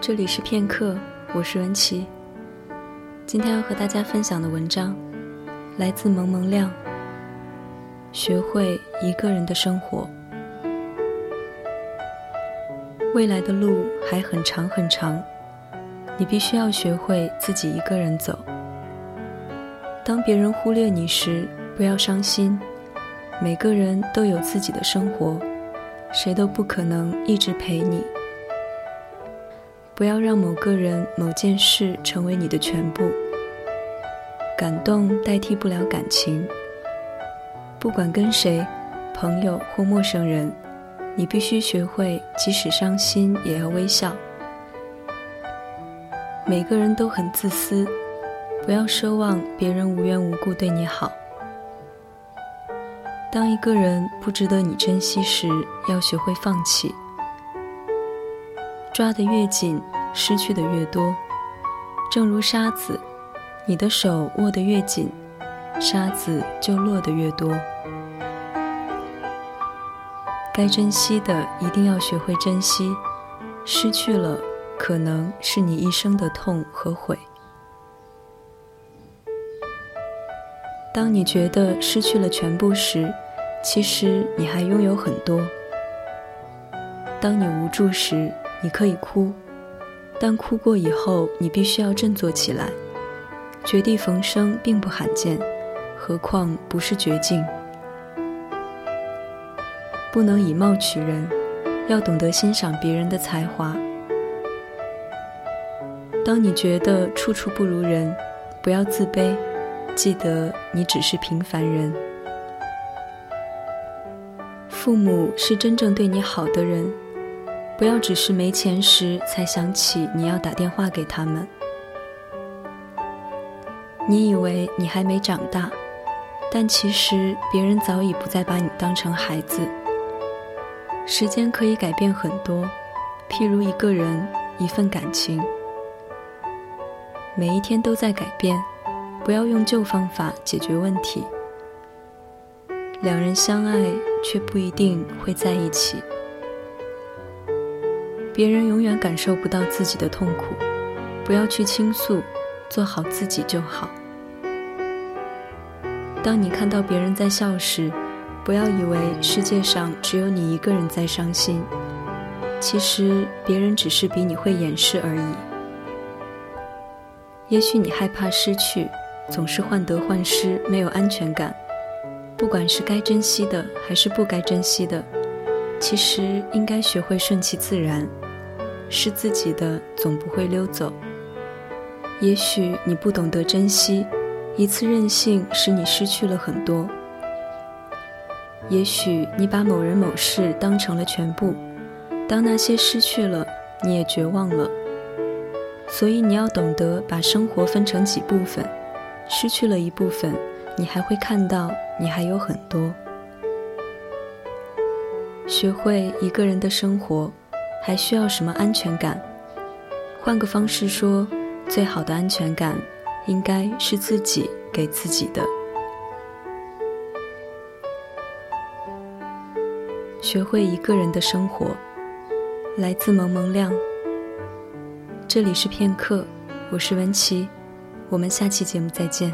这里是片刻，我是文琪。今天要和大家分享的文章来自萌萌亮。学会一个人的生活，未来的路还很长很长，你必须要学会自己一个人走。当别人忽略你时，不要伤心。每个人都有自己的生活，谁都不可能一直陪你。不要让某个人、某件事成为你的全部。感动代替不了感情。不管跟谁，朋友或陌生人，你必须学会，即使伤心也要微笑。每个人都很自私，不要奢望别人无缘无故对你好。当一个人不值得你珍惜时，要学会放弃。抓得越紧，失去的越多。正如沙子，你的手握得越紧。沙子就落得越多。该珍惜的一定要学会珍惜，失去了可能是你一生的痛和悔。当你觉得失去了全部时，其实你还拥有很多。当你无助时，你可以哭，但哭过以后，你必须要振作起来。绝地逢生并不罕见。何况不是绝境，不能以貌取人，要懂得欣赏别人的才华。当你觉得处处不如人，不要自卑，记得你只是平凡人。父母是真正对你好的人，不要只是没钱时才想起你要打电话给他们。你以为你还没长大。但其实，别人早已不再把你当成孩子。时间可以改变很多，譬如一个人、一份感情。每一天都在改变，不要用旧方法解决问题。两人相爱，却不一定会在一起。别人永远感受不到自己的痛苦，不要去倾诉，做好自己就好。当你看到别人在笑时，不要以为世界上只有你一个人在伤心。其实别人只是比你会掩饰而已。也许你害怕失去，总是患得患失，没有安全感。不管是该珍惜的还是不该珍惜的，其实应该学会顺其自然。是自己的总不会溜走。也许你不懂得珍惜。一次任性使你失去了很多。也许你把某人某事当成了全部，当那些失去了，你也绝望了。所以你要懂得把生活分成几部分，失去了一部分，你还会看到你还有很多。学会一个人的生活，还需要什么安全感？换个方式说，最好的安全感。应该是自己给自己的。学会一个人的生活，来自萌萌亮。这里是片刻，我是文琪，我们下期节目再见。